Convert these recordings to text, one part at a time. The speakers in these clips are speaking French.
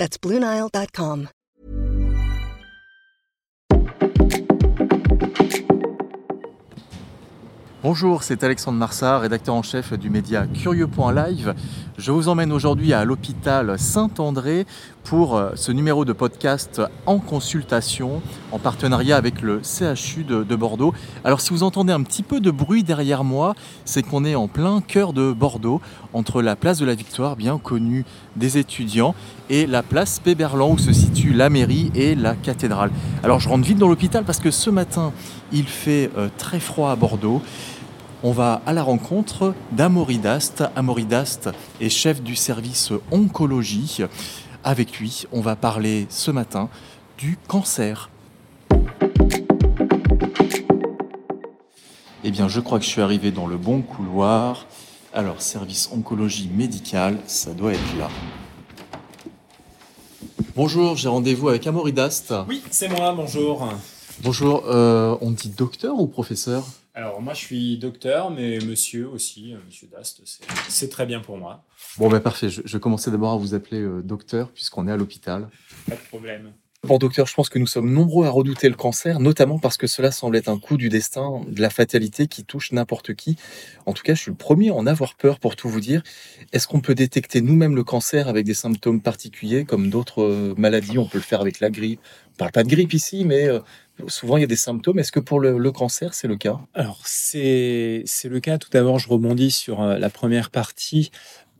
That's BlueNile.com. Bonjour, c'est Alexandre Marsard, rédacteur en chef du média Curieux.live. Je vous emmène aujourd'hui à l'hôpital Saint-André pour euh, ce numéro de podcast en consultation en partenariat avec le CHU de, de Bordeaux. Alors si vous entendez un petit peu de bruit derrière moi, c'est qu'on est en plein cœur de Bordeaux, entre la place de la Victoire, bien connue des étudiants, et la place Péberlan où se situe la mairie et la cathédrale. Alors je rentre vite dans l'hôpital parce que ce matin il fait euh, très froid à Bordeaux on va à la rencontre d'Amoridast. Amoridast est chef du service oncologie. Avec lui, on va parler ce matin du cancer. Eh bien, je crois que je suis arrivé dans le bon couloir. Alors, service oncologie médicale, ça doit être là. Bonjour, j'ai rendez-vous avec Amoridast. Oui, c'est moi, bonjour. Bonjour, euh, on dit docteur ou professeur? Alors moi je suis docteur, mais monsieur aussi, euh, monsieur Dast, c'est très bien pour moi. Bon ben parfait, je, je commençais d'abord à vous appeler euh, docteur puisqu'on est à l'hôpital. Pas de problème. Bon docteur, je pense que nous sommes nombreux à redouter le cancer, notamment parce que cela semble être un coup du destin, de la fatalité qui touche n'importe qui. En tout cas, je suis le premier à en avoir peur pour tout vous dire. Est-ce qu'on peut détecter nous-mêmes le cancer avec des symptômes particuliers comme d'autres euh, maladies? On peut le faire avec la grippe. On parle pas de grippe ici, mais souvent il y a des symptômes. Est-ce que pour le, cancer, c'est le cas? Alors, c'est le cas. Tout d'abord, je rebondis sur euh, la première partie.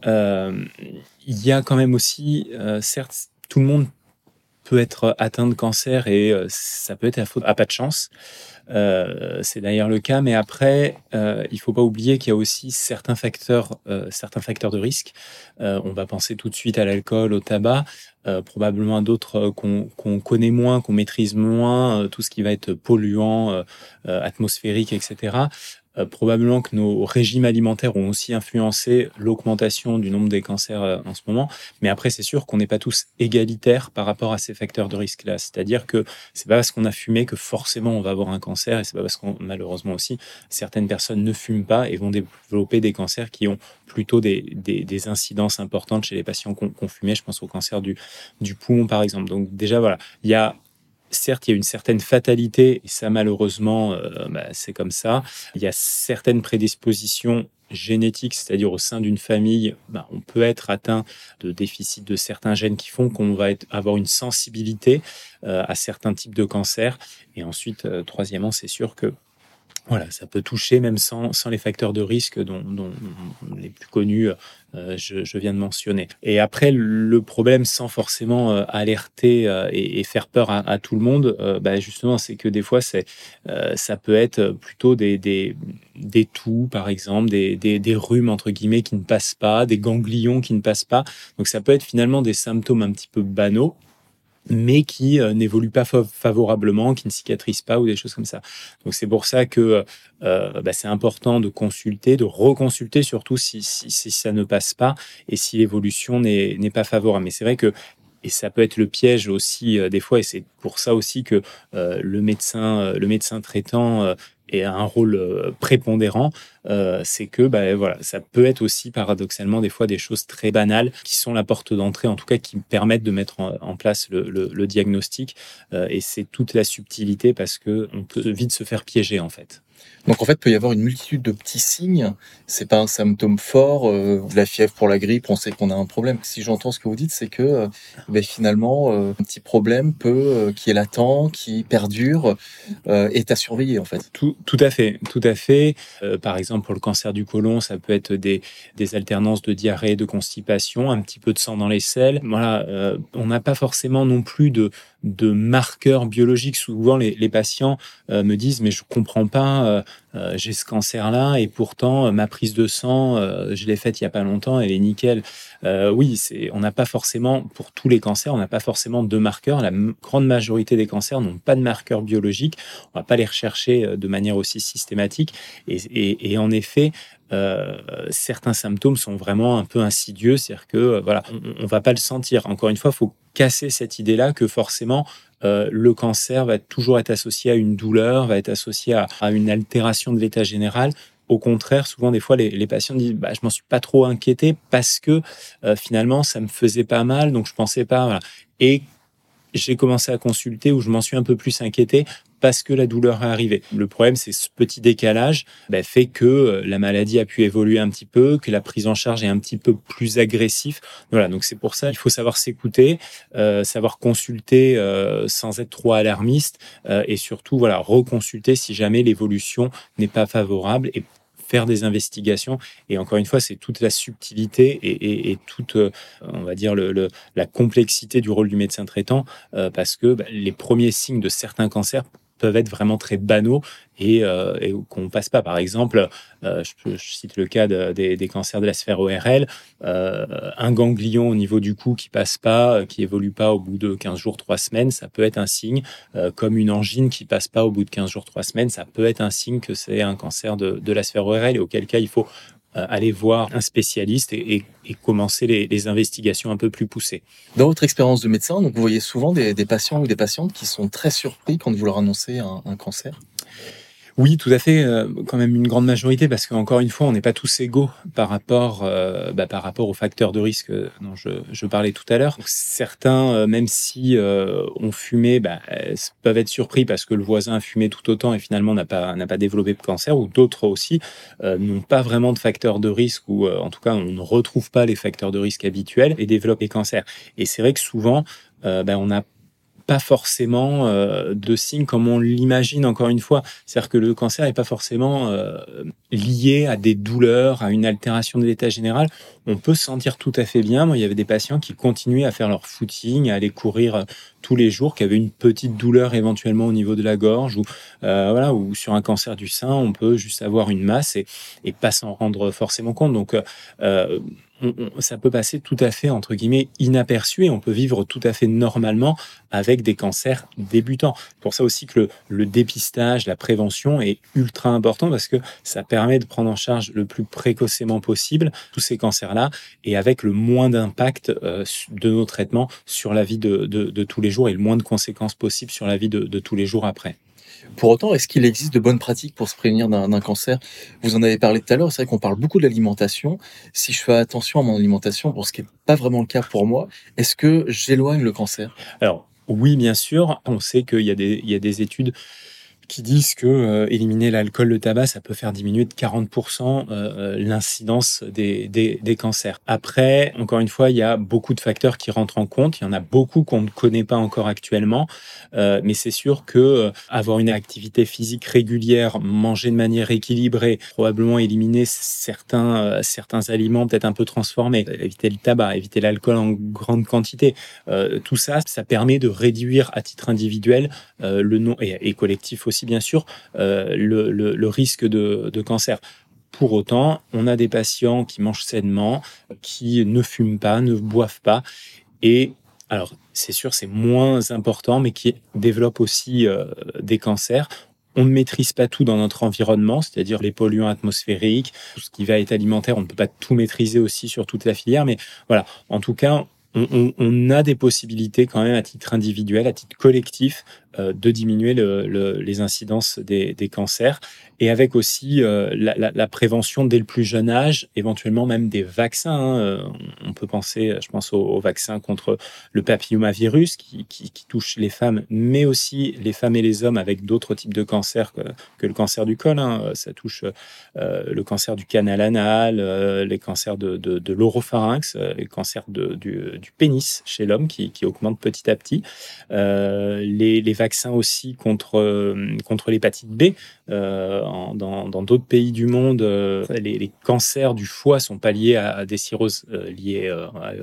Euh, il y a quand même aussi, euh, certes, tout le monde peut être atteint de cancer et ça peut être à faute à pas de chance. Euh, c'est d'ailleurs le cas, mais après, euh, il faut pas oublier qu'il y a aussi certains facteurs, euh, certains facteurs de risque. on va penser tout de suite à l'alcool, au tabac, probablement d'autres qu'on connaît moins, qu'on maîtrise moins, tout ce qui va être polluant, atmosphérique, etc. Euh, probablement que nos régimes alimentaires ont aussi influencé l'augmentation du nombre des cancers euh, en ce moment. Mais après, c'est sûr qu'on n'est pas tous égalitaires par rapport à ces facteurs de risque-là. C'est-à-dire que c'est pas parce qu'on a fumé que forcément on va avoir un cancer et c'est pas parce qu'on, malheureusement aussi, certaines personnes ne fument pas et vont développer des cancers qui ont plutôt des, incidences importantes chez les patients qui ont. Je pense au cancer du poumon, par exemple. Donc, déjà, voilà, il y a certes, il y a une certaine fatalité, et ça, malheureusement, euh, bah, c'est comme ça. Il y a certaines prédispositions génétiques, c'est-à-dire au sein d'une famille, bah, on peut être atteint de déficit de certains gènes qui font qu'on va avoir une sensibilité euh, à certains types de cancers. Et ensuite, euh, troisièmement, c'est sûr que voilà, ça peut toucher même sans, sans les facteurs de risque dont, les plus connus euh, je, viens de mentionner. Et après, le problème, sans forcément euh, alerter euh, et, faire peur à, à tout le monde, bah, justement, c'est que des fois, c'est, ça peut être plutôt des, des, des toux, par exemple, des, des, des rhumes, entre guillemets, qui ne passent pas, des ganglions qui ne passent pas. Donc, ça peut être finalement des symptômes un petit peu banaux, mais qui euh, n'évoluent pas favorablement, qui ne cicatrisent pas ou des choses comme ça. Donc c'est pour ça que euh, bah, c'est important de consulter, de reconsulter surtout si, ça ne passe pas et si l'évolution n'est pas favorable. Mais c'est vrai que et ça peut être le piège aussi euh, des fois, et c'est pour ça aussi que euh, le médecin, le médecin traitant et un rôle euh, prépondérant, euh, c'est que bah, voilà, ça peut être aussi paradoxalement des fois des choses très banales qui sont la porte d'entrée, en tout cas qui permettent de mettre en, place le, diagnostic. Euh, et c'est toute la subtilité parce que on peut vite se faire piéger en fait. Donc en fait, il peut y avoir une multitude de petits signes. C'est pas un symptôme fort. Euh, la fièvre pour la grippe, on sait qu'on a un problème. Si j'entends ce que vous dites, c'est que euh, ben, finalement, euh, un petit problème peut, qui est latent, qui perdure, est à surveiller en fait. Tout, tout à fait, tout à fait. par exemple, pour le cancer du côlon, ça peut être des, des alternances de diarrhée, de constipation, un petit peu de sang dans les selles. Voilà, on n'a pas forcément non plus de de marqueurs biologiques. Souvent, les, patients me disent mais je comprends pas j'ai ce cancer-là et pourtant ma prise de sang, je l'ai faite il y a pas longtemps, elle est nickel. oui, c'est, on n'a pas forcément pour tous les cancers, on n'a pas forcément de marqueurs. La grande majorité des cancers n'ont pas de marqueurs biologiques. On va pas les rechercher de manière aussi systématique. Et, et en effet, euh, certains symptômes sont vraiment un peu insidieux, c'est-à-dire que euh, voilà, on, ne va pas le sentir. Encore une fois, faut casser cette idée-là que forcément euh, le cancer va toujours être associé à une douleur, va être associé à, une altération de l'état général. Au contraire, souvent des fois les, patients disent bah, je m'en suis pas trop inquiété parce que finalement ça me faisait pas mal, donc je pensais pas. Voilà. Et j'ai commencé à consulter où je m'en suis un peu plus inquiété parce que la douleur est arrivée. Le problème, c'est ce petit décalage bah, fait que euh, la maladie a pu évoluer un petit peu, que la prise en charge est un petit peu plus agressif. Voilà, donc c'est pour ça il faut savoir s'écouter, euh, savoir consulter euh, sans être trop alarmiste et surtout voilà reconsulter si jamais l'évolution n'est pas favorable et faire des investigations. Et encore une fois, c'est toute la subtilité et, toute, on va dire, la complexité du rôle du médecin traitant, parce que bah, les premiers signes de certains cancers peuvent être vraiment très banaux et, euh, qu'on passe pas. Par exemple, euh, je, cite le cas des, cancers de la sphère ORL, euh, un ganglion au niveau du cou qui passe pas, qui évolue pas au bout de 15 jours, 3 semaines, ça peut être un signe, comme une angine qui passe pas au bout de 15 jours, 3 semaines, ça peut être un signe que c'est un cancer de, de la sphère ORL et auquel cas il faut aller voir un spécialiste et, commencer les, investigations un peu plus poussées. Dans votre expérience de médecin, donc vous voyez souvent des, patients ou des patientes qui sont très surpris quand vous leur annoncez un cancer? Oui, tout à fait, euh, quand même une grande majorité, parce qu'encore une fois, on n'est pas tous égaux par rapport, euh, bah, par rapport aux facteurs de risque dont je, parlais tout à l'heure. Certains, euh, même si ont fumé, bah, peuvent être surpris parce que le voisin a fumé tout autant et finalement n'a pas, n'a pas développé de cancer, ou d'autres aussi n'ont pas vraiment de facteurs de risque, ou en tout cas, on ne retrouve pas les facteurs de risque habituels et développent des cancers. Et c'est vrai que souvent, bah, on a pas forcément euh, de signes comme on l'imagine encore une fois. C'est-à-dire que le cancer n'est pas forcément euh, lié à des douleurs, à une altération de l'état général. On peut se sentir tout à fait bien. Il y avait des patients qui continuaient à faire leur footing, à aller courir euh, tous les jours, qui avaient une petite douleur éventuellement au niveau de la gorge ou voilà, ou sur un cancer du sein, on peut juste avoir une masse et, et pas s'en rendre forcément compte. Donc ça peut passer tout à fait, entre guillemets, inaperçu et on peut vivre tout à fait normalement avec des cancers débutants. Pour ça aussi que le, dépistage, la prévention est ultra important parce que ça permet de prendre en charge le plus précocement possible tous ces cancers-là et avec le moins d'impact euh, de nos traitements sur la vie de, tous les jours et le moins de conséquences possibles sur la vie de tous les jours après. Pour autant, est-ce qu'il existe de bonnes pratiques pour se prévenir d'un cancer? Vous en avez parlé tout à l'heure, c'est vrai qu'on parle beaucoup de l'alimentation. Si je fais attention à mon alimentation, pour ce qui n'est pas vraiment le cas pour moi, est-ce que j'éloigne le cancer? Alors, oui, bien sûr. On sait qu'il y, y, a des études qui disent que euh, éliminer l'alcool, le tabac, ça peut faire diminuer de 40% euh, euh, l'incidence des, des, cancers. Après, encore une fois, il y a beaucoup de facteurs qui rentrent en compte. Il y en a beaucoup qu'on ne connaît pas encore actuellement, mais c'est sûr que avoir une activité physique régulière, manger de manière équilibrée, probablement éliminer certains certains aliments peut-être un peu transformés, éviter le tabac, éviter l'alcool en grande quantité, tout ça, ça permet de réduire à titre individuel le nom et collectif aussi bien sûr euh, le, risque de, cancer. Pour autant, on a des patients qui mangent sainement, qui ne fument pas, ne boivent pas. Et alors, c'est sûr, c'est moins important, mais qui développent aussi euh, des cancers. On ne maîtrise pas tout dans notre environnement, c'est-à-dire les polluants atmosphériques, tout ce qui va être alimentaire, on ne peut pas tout maîtriser aussi sur toute la filière, mais voilà, en tout cas, on, a des possibilités quand même à titre individuel, à titre collectif, de diminuer les incidences des, cancers et avec aussi euh, la, prévention dès le plus jeune âge, éventuellement même des vaccins. Hein. Euh, on peut penser, je pense, au, vaccin contre le papillomavirus qui, touche les femmes, mais aussi les femmes et les hommes avec d'autres types de cancers que, le cancer du col. Hein. Ça touche le cancer du canal anal, les cancers de, l'oropharynx, les cancers du, pénis chez l'homme qui, qui augmentent petit à petit. les, les vaccins aussi contre, contre l'hépatite B. dans d'autres pays du monde, les, cancers du foie sont pas liés à, des cirrhoses liées,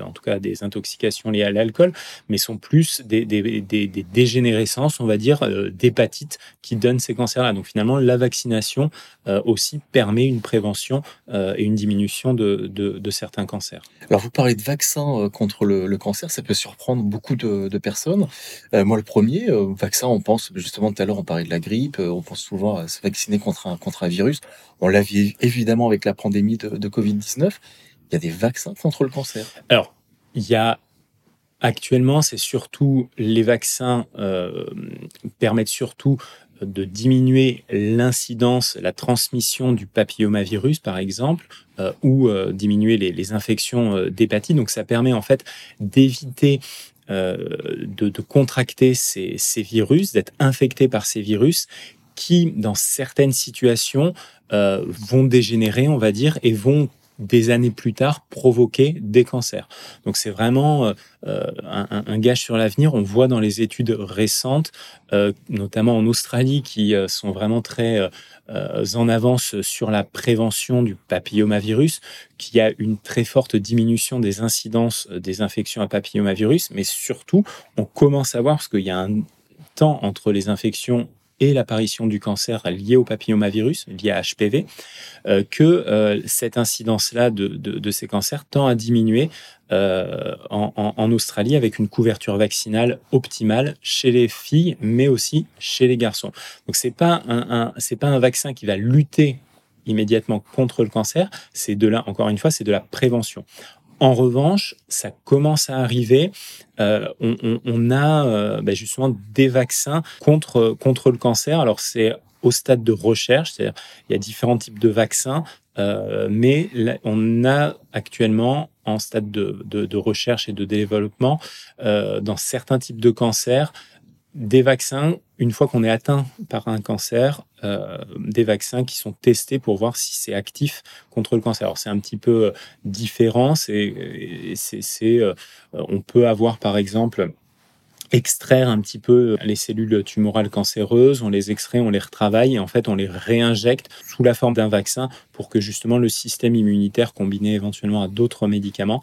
en tout cas à des intoxications liées à l'alcool, mais sont plus des, des, des, dégénérescences, on va dire, d'hépatite qui donnent ces cancers-là. Donc finalement, la vaccination aussi permet une prévention et une diminution de, de, certains cancers. Alors vous parlez de vaccins contre le, cancer, ça peut surprendre beaucoup de, personnes. moi le premier, on pense, justement tout à l'heure on parlait de la grippe, on pense souvent à se vacciner contre un, contre un virus. On l'a vu évidemment avec la pandémie de, de Covid-19. Il y a des vaccins contre le cancer. Alors, il y a Actuellement, c'est surtout les vaccins euh, permettent surtout de diminuer l'incidence, la transmission du papillomavirus, par exemple, euh, ou euh, diminuer les, infections d'hépatite. Donc, ça permet en fait d'éviter de, contracter ces, virus, d'être infecté par ces virus qui, dans certaines situations, vont dégénérer, on va dire, et vont des années plus tard provoquer des cancers. Donc c'est vraiment euh, euh, un, gage sur l'avenir. On voit dans les études récentes, euh, notamment en Australie, qui sont vraiment très en avance sur la prévention du papillomavirus, qu'il y a une très forte diminution des incidences des infections à papillomavirus, mais surtout, on commence à voir, parce qu'il y a un temps entre les infections et l'apparition du cancer lié au papillomavirus, lié à HPV, euh, que euh, cette incidence-là de, ces cancers tend à diminuer euh, en, Australie avec une couverture vaccinale optimale chez les filles, mais aussi chez les garçons. Donc c'est pas un, c'est pas un vaccin qui va lutter immédiatement contre le cancer, c'est de là, encore une fois, c'est de la prévention. En revanche, ça commence à arriver. Euh, on, a euh, bah, justement des vaccins contre, contre le cancer. Alors, c'est au stade de recherche, c'est-à-dire il y a différents types de vaccins, euh, mais on a actuellement en stade de, de, recherche et de développement dans certains types de cancers des vaccins, une fois qu'on est atteint par un cancer, euh, des vaccins qui sont testés pour voir si c'est actif contre le cancer. Alors c'est un petit peu euh, différent. C'est, c'est, euh, on peut avoir par exemple extraire un petit peu les cellules tumorales cancéreuses, on les extrait, on les retravaille et en fait on les réinjecte sous la forme d'un vaccin pour que justement le système immunitaire combiné éventuellement à d'autres médicaments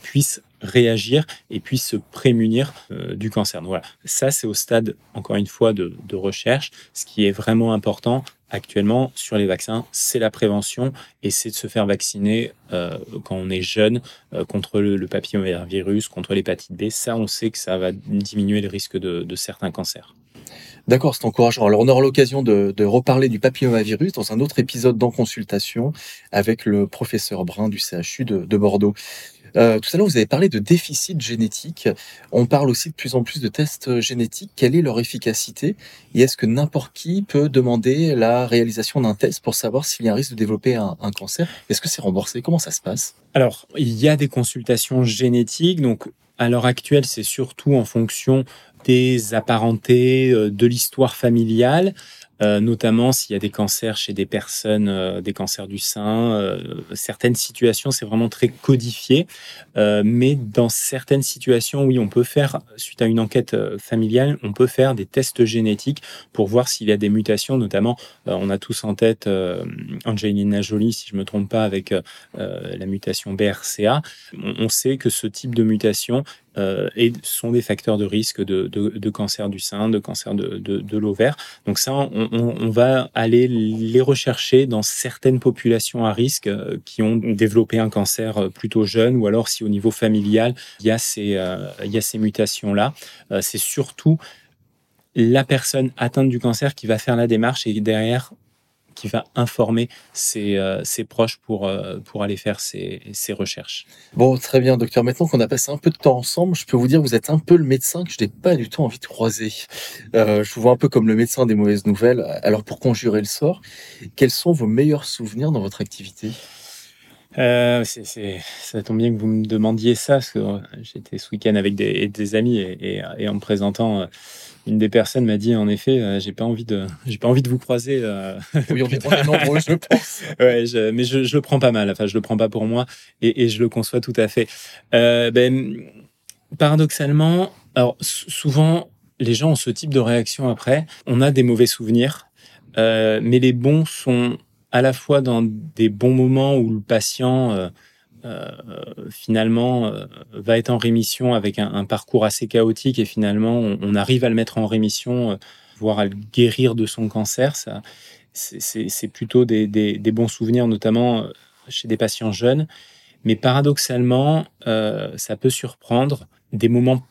puisse réagir et puis se prémunir euh, du cancer. Donc voilà, ça c'est au stade, encore une fois, de, recherche. Ce qui est vraiment important actuellement sur les vaccins, c'est la prévention et c'est de se faire vacciner euh, quand on est jeune euh, contre le, le papillomavirus, contre l'hépatite B. Ça, on sait que ça va diminuer le risque de, certains cancers. D'accord, c'est encourageant. Alors, on aura l'occasion de, reparler du papillomavirus dans un autre épisode d'En Consultation avec le professeur Brun du CHU de Bordeaux. Euh, tout à l'heure, vous avez parlé de déficit génétique. On parle aussi de plus en plus de tests génétiques. Quelle est leur efficacité? Et est-ce que n'importe qui peut demander la réalisation d'un test pour savoir s'il y a un risque de développer un, cancer? Est-ce que c'est remboursé? Comment ça se passe? Alors, il y a des consultations génétiques. Donc, à l'heure actuelle, c'est surtout en fonction des apparentés, euh, de l'histoire familiale. Euh, notamment s'il y a des cancers chez des personnes, euh, des cancers du sein. Euh, certaines situations, c'est vraiment très codifié, mais dans certaines situations, oui, on peut faire, suite à une enquête familiale, on peut faire des tests génétiques pour voir s'il y a des mutations, notamment, on a tous en tête Angelina Jolie, si je ne me trompe pas, avec la mutation BRCA. On, sait que ce type de mutation et sont des facteurs de risque de, cancer du sein, de cancer de, l'ovaire. Donc ça, on, va aller les rechercher dans certaines populations à risque euh, qui ont développé un cancer euh, plutôt jeune ou alors si au niveau familial, euh, il y a ces mutations-là. c'est surtout la personne atteinte du cancer qui va faire la démarche et derrière qui va informer ses, euh, proches pour, euh, pour aller faire ses, recherches. Bon, très bien, docteur. Maintenant qu'on a passé un peu de temps ensemble, je peux vous dire que vous êtes un peu le médecin que je n'ai pas du tout envie de croiser. Euh, je vous vois un peu comme le médecin des mauvaises nouvelles. Alors, pour conjurer le sort, quels sont vos meilleurs souvenirs dans votre activité? Euh, ça tombe bien que vous me demandiez ça, parce que j'étais ce week-end avec des, des amis et, et, en me présentant, une des personnes m'a dit en effet, euh, j'ai pas envie de, j'ai pas envie de vous croiser. Euh, oui, on est nombreux, je pense. ouais, mais je, je, le prends pas mal. Enfin, je le prends pas pour moi et, et je le conçois tout à fait. Euh, ben, paradoxalement, alors souvent les gens ont ce type de réaction après. On a des mauvais souvenirs, euh, mais les bons sont à la fois dans des bons moments où le patient euh, euh, finalement va être en rémission avec un, parcours assez chaotique et finalement on, arrive à le mettre en rémission, voire à le guérir de son cancer. Ça, c'est plutôt des, bons souvenirs, notamment chez des patients jeunes. Mais paradoxalement, ça peut surprendre des moments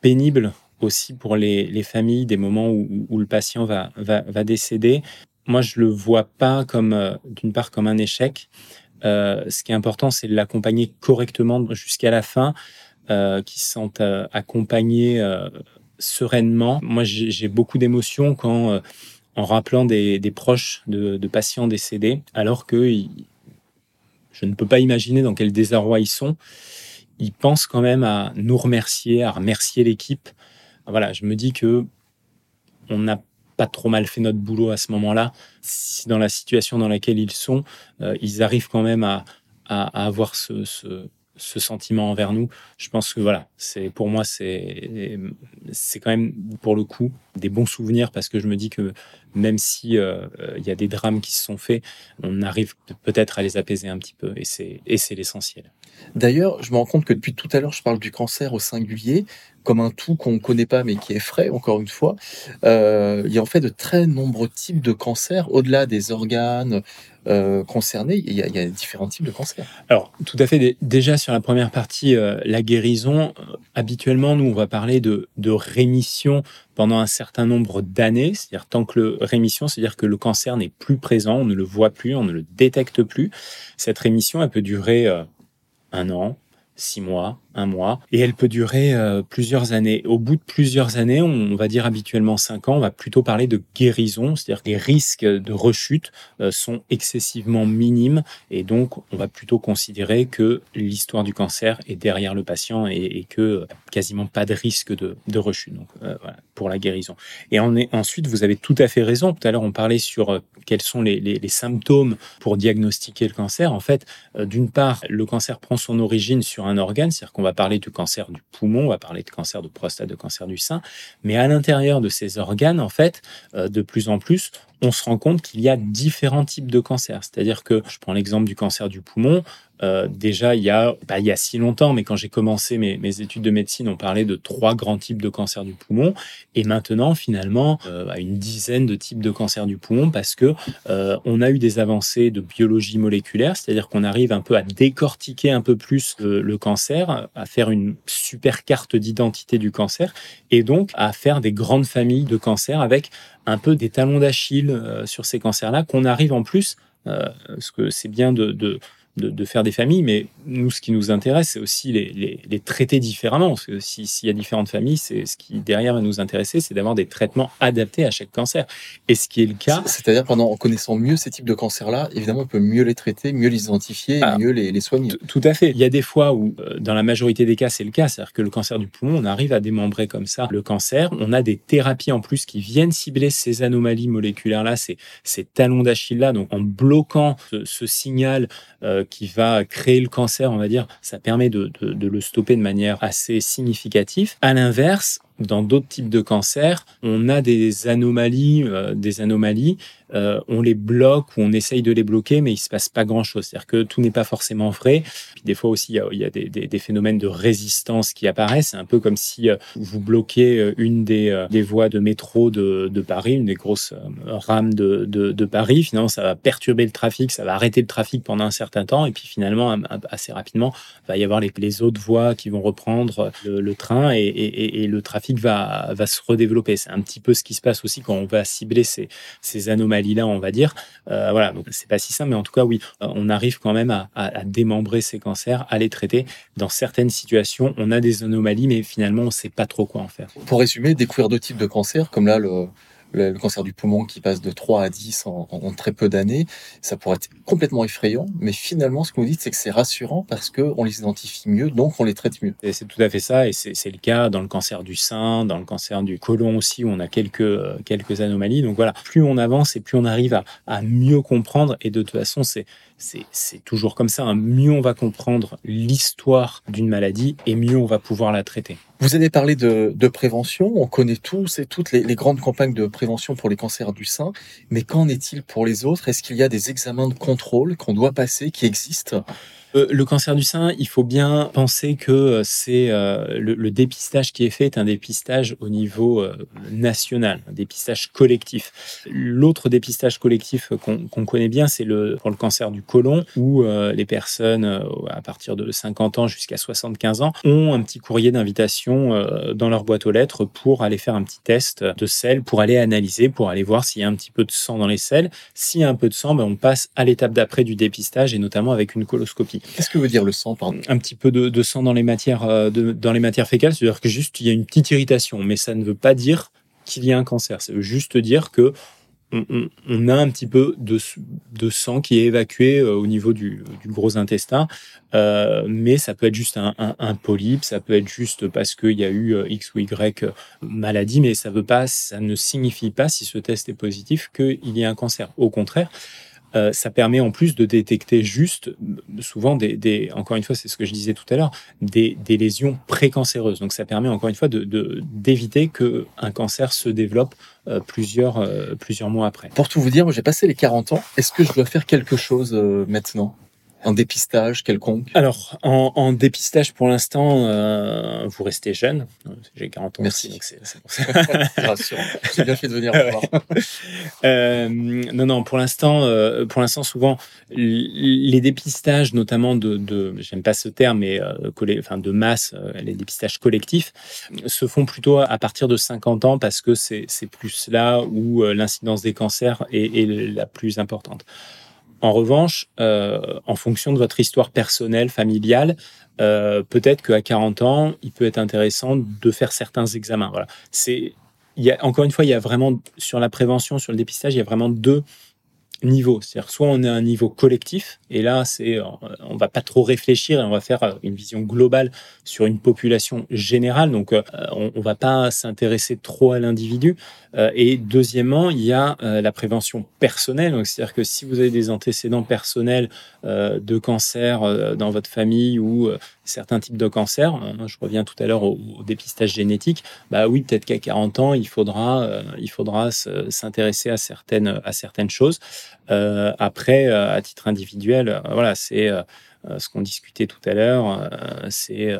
pénibles aussi pour les, familles, des moments où, le patient va, décéder. Moi, je le vois pas comme, euh, d'une part, comme un échec. Euh, ce qui est important, c'est de l'accompagner correctement jusqu'à la fin, euh, qu'ils se sentent accompagnés sereinement. Moi, j'ai beaucoup d'émotions quand, en rappelant des, proches de, de, patients décédés, alors que je ne peux pas imaginer dans quel désarroi ils sont. Ils pensent quand même à nous remercier, à remercier l'équipe, voilà, je me dis que on n'a pas trop mal fait notre boulot à ce moment-là. Si dans la situation dans laquelle ils sont, euh, ils arrivent quand même à, avoir ce, ce, sentiment envers nous. Je pense que voilà, c'est pour moi c'est c'est quand même pour le coup des bons souvenirs parce que je me dis que même si euh, il y a des drames qui se sont faits, on arrive peut-être à les apaiser un petit peu et c'est et c'est l'essentiel. D'ailleurs, je me rends compte que depuis tout à l'heure, je parle du cancer au singulier comme un tout qu'on ne connaît pas mais qui est frais, encore une fois. Euh, il y a en fait de très nombreux types de cancers, au-delà des organes euh, concernés, il y, a, différents types de cancers. Alors, tout à fait. Déjà, sur la première partie, euh, la guérison, habituellement, nous, on va parler de, de rémission pendant un certain nombre d'années, c'est-à-dire tant que le rémission, c'est-à-dire que le cancer n'est plus présent, on ne le voit plus, on ne le détecte plus. Cette rémission, elle peut durer un an, six mois, un mois, et elle peut durer euh, plusieurs années. Au bout de plusieurs années, on, va dire habituellement cinq ans, on va plutôt parler de guérison, c'est-à-dire que les risques de rechute euh, sont excessivement minimes, et donc on va plutôt considérer que l'histoire du cancer est derrière le patient et, et que euh, quasiment pas de risque de, rechute donc, voilà, pour la guérison. Et ensuite, vous avez tout à fait raison. Tout à l'heure, on parlait sur quels sont les, les, les, symptômes pour diagnostiquer le cancer. En fait, d'une part, le cancer prend son origine sur un organe, c'est-à-dire qu'on va parler du cancer du poumon, on va parler de cancer de prostate, de cancer du sein, mais à l'intérieur de ces organes, en fait, euh, de plus en plus, on se rend compte qu'il y a différents types de cancers. C'est-à-dire que, je prends l'exemple du cancer du poumon, euh, déjà, il y, a, pas il y a si longtemps, mais quand j'ai commencé mes, mes, études de médecine, on parlait de trois grands types de cancers du poumon. Et maintenant, finalement, euh, à une dizaine de types de cancers du poumon parce que euh, on a eu des avancées de biologie moléculaire, c'est-à-dire qu'on arrive un peu à décortiquer un peu plus le cancer, à faire une super carte d'identité du cancer et donc à faire des grandes familles de cancers avec un peu des talons d'Achille sur ces cancers-là qu'on arrive en plus, parce que c'est bien de, de de, faire des familles, mais nous, ce qui nous intéresse, c'est aussi les, les, traiter différemment. Parce que s'il y a différentes familles, c'est ce qui derrière va nous intéresser, c'est d'avoir des traitements adaptés à chaque cancer. Et ce qui est le cas. C'est-à-dire, pendant en connaissant mieux ces types de cancers-là, évidemment, on peut mieux les traiter, mieux les identifier, ah. mieux les, les soigner. Tout à fait. Il y a des fois où, euh, dans la majorité des cas, c'est le cas. C'est-à-dire que le cancer du poumon, on arrive à démembrer comme ça le cancer. On a des thérapies en plus qui viennent cibler ces anomalies moléculaires-là, ces, ces talons d'Achille-là. Donc, en bloquant ce, signal euh, qui va créer le cancer, on va dire, ça permet de, le stopper de manière assez significative. À l'inverse, dans d'autres types de cancers, on a des anomalies, euh, des anomalies, euh, on les bloque ou on essaye de les bloquer, mais il se passe pas grand-chose. C'est-à-dire que tout n'est pas forcément vrai. Des fois aussi, il y a, des, des, des, phénomènes de résistance qui apparaissent. C'est un peu comme si euh, vous bloquez une des, des voies de métro de, de, Paris, une des grosses rames de, de, de, Paris. Finalement, ça va perturber le trafic, ça va arrêter le trafic pendant un certain temps, et puis finalement, assez rapidement, il va y avoir les, les autres voies qui vont reprendre le, le train et, et, et le trafic va, se redévelopper. C'est un petit peu ce qui se passe aussi quand on va cibler ces, ces anomalies-là, on va dire. Euh, voilà, donc c'est pas si simple, mais en tout cas, oui, euh, on arrive quand même à, à, démembrer ces cancers, à les traiter. Dans certaines situations, on a des anomalies, mais finalement, on sait pas trop quoi en faire. Pour résumer, découvrir deux types de cancers, comme là, le, le, cancer du poumon qui passe de 3 à 10 en, très peu d'années, ça pourrait être complètement effrayant, mais finalement, ce que vous dites, c'est que c'est rassurant parce qu'on les identifie mieux, donc on les traite mieux. C'est tout à fait ça, et c'est le cas dans le cancer du sein, dans le cancer du côlon aussi, où on a quelques, quelques anomalies. Donc voilà, plus on avance et plus on arrive à, à mieux comprendre, et de toute façon, c'est c'est toujours comme ça. Hein. Mieux on va comprendre l'histoire d'une maladie et mieux on va pouvoir la traiter. Vous avez parlé de, prévention, on connaît tous et toutes les, grandes campagnes de prévention pour les cancers du sein, mais qu'en est-il pour les autres? Est-ce qu'il y a des examens de contrôle qu'on doit passer, qui existent? Euh, le cancer du sein, il faut bien penser que euh, c'est euh, le, dépistage qui est fait est un dépistage au niveau national, un dépistage collectif. L'autre dépistage collectif qu'on connaît bien, c'est le, pour le cancer du côlon, où les personnes à partir de 50 ans jusqu'à 75 ans ont un petit courrier d'invitation dans leur boîte aux lettres pour aller faire un petit test de sel, pour aller analyser, pour aller voir s'il y a un petit peu de sang dans les selles. S'il y a un peu de sang, ben on passe à l'étape d'après du dépistage et notamment avec une coloscopie. Qu'est-ce que veut dire le sang Un petit peu de, sang dans les matières, euh, dans les matières fécales, c'est-à-dire que juste il y a une petite irritation, mais ça ne veut pas dire qu'il y a un cancer. Ça veut juste dire que on, a un petit peu de, sang qui est évacué euh, au niveau du, gros intestin, euh, mais ça peut être juste un, polype, ça peut être juste parce qu'il y a eu X ou Y maladie, mais ça veut pas, ça ne signifie pas si ce test est positif qu'il y a un cancer. Au contraire, euh, ça permet en plus de détecter juste, souvent, des, encore une fois, c'est ce que je disais tout à l'heure, des, lésions précancéreuses. Donc ça permet encore une fois d'éviter de, qu'un cancer se développe euh, plusieurs, euh, plusieurs mois après. Pour tout vous dire, j'ai passé les 40 ans. Est-ce que je dois faire quelque chose maintenant? En dépistage quelconque? Alors, en, dépistage, pour l'instant, euh, vous restez jeune. J'ai 40 ans. Merci. donc c'est, rassurant. J'ai bien fait de venir voir. euh, non, non, pour l'instant, euh, pour l'instant, souvent, les dépistages, notamment de, de j'aime pas ce terme, mais enfin, de masse, les dépistages collectifs, se font plutôt à partir de 50 ans parce que c'est, c'est plus là où l'incidence des cancers est, est la plus importante. En revanche, euh, en fonction de votre histoire personnelle, familiale, euh, peut-être qu'à 40 ans, il peut être intéressant de faire certains examens. Voilà. C'est, il y a, encore une fois, il y a vraiment, sur la prévention, sur le dépistage, il y a vraiment deux niveau. C'est-à-dire soit on est à un niveau collectif, et là, c'est, euh, on va pas trop réfléchir et on va faire euh, une vision globale sur une population générale. Donc, euh, on, on va pas s'intéresser trop à l'individu. Et deuxièmement, il y a la prévention personnelle. Donc, c'est-à-dire que si vous avez des antécédents personnels de cancer dans votre famille ou certains types de cancers, je reviens tout à l'heure au, dépistage génétique, bah oui, peut-être qu'à 40 ans, il faudra, il faudra s'intéresser à certaines, à certaines choses. Euh, après, euh, à titre individuel, euh, voilà, c'est ce qu'on discutait tout à l'heure, c'est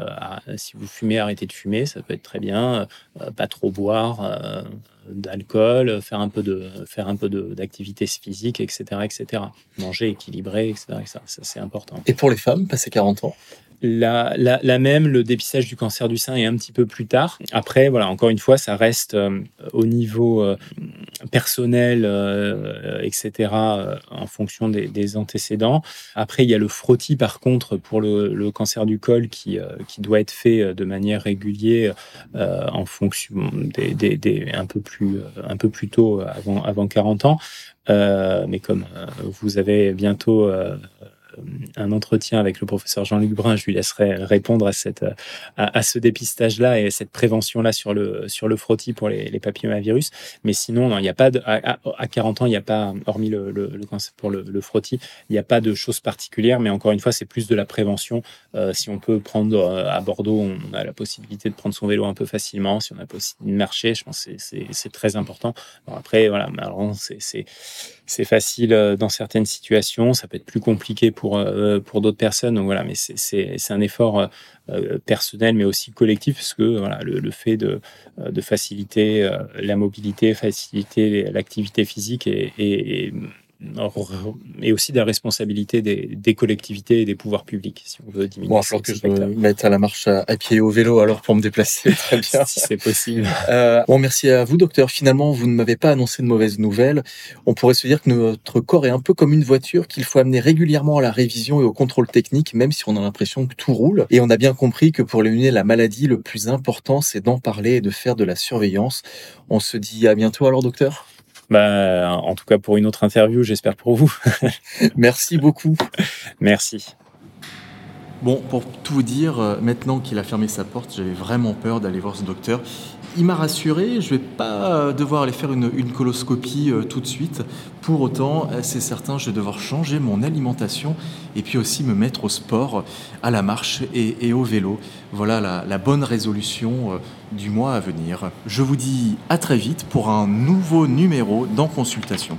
si vous fumez, arrêtez de fumer, ça peut être très bien. pas trop boire d'alcool, faire un peu de faire un peu d'activité physique, etc., etc. Manger équilibré, etc. Ça, c'est important. Et pour les femmes, passer 40 ans? La, même, le dépistage du cancer du sein est un petit peu plus tard. Après, voilà, encore une fois, ça reste euh, au niveau euh, personnel, euh, etc., en fonction des, antécédents. Après, il y a le frottis, par contre, pour le, cancer du col, qui, doit être fait de manière régulière en fonction des, un peu plus un peu plus tôt, avant avant 40 ans. mais comme vous avez bientôt un entretien avec le professeur Jean-Luc Brun, je lui laisserai répondre à, cette, à, ce dépistage-là et cette prévention-là sur le, sur le frottis pour les, papillomavirus. Mais sinon, il n'y a pas à, 40 ans, il n'y a pas, hormis le, le, pour le, le frottis, il n'y a pas de choses particulières. Mais encore une fois, c'est plus de la prévention. Euh, si on peut prendre euh, à Bordeaux, on a la possibilité de prendre son vélo un peu facilement. Si on a possibilité de marcher, je pense que c'est très important. après, voilà, c'est facile dans certaines situations. Ça peut être plus compliqué pour pour, euh, pour d'autres personnes. Donc voilà, mais c'est un effort euh, personnel, mais aussi collectif, parce que voilà, le, fait de, de faciliter la mobilité, faciliter l'activité physique et, et aussi de la responsabilité des, collectivités et des pouvoirs publics, si on veut diminuer. Bon, il que je me mette à la marche à, pied et au vélo alors pour me déplacer. Très bien. si c'est possible. Euh, bon, merci à vous, docteur. Finalement, vous ne m'avez pas annoncé de mauvaises nouvelles. On pourrait se dire que notre corps est un peu comme une voiture qu'il faut amener régulièrement à la révision et au contrôle technique, même si on a l'impression que tout roule. Et on a bien compris que pour éliminer la maladie, le plus important, c'est d'en parler et de faire de la surveillance. On se dit à bientôt alors, docteur. Bah, en tout cas, pour une autre interview, j'espère pour vous. Merci beaucoup. Merci. Bon, pour tout vous dire, euh, maintenant qu'il a fermé sa porte, j'avais vraiment peur d'aller voir ce docteur. Il m'a rassuré, je ne vais pas devoir aller faire une, coloscopie euh, tout de suite. Pour autant, euh, c'est certain, je vais devoir changer mon alimentation et puis aussi me mettre au sport, à la marche et, au vélo. Voilà la, bonne résolution euh, du mois à venir. Je vous dis à très vite pour un nouveau numéro dans Consultation.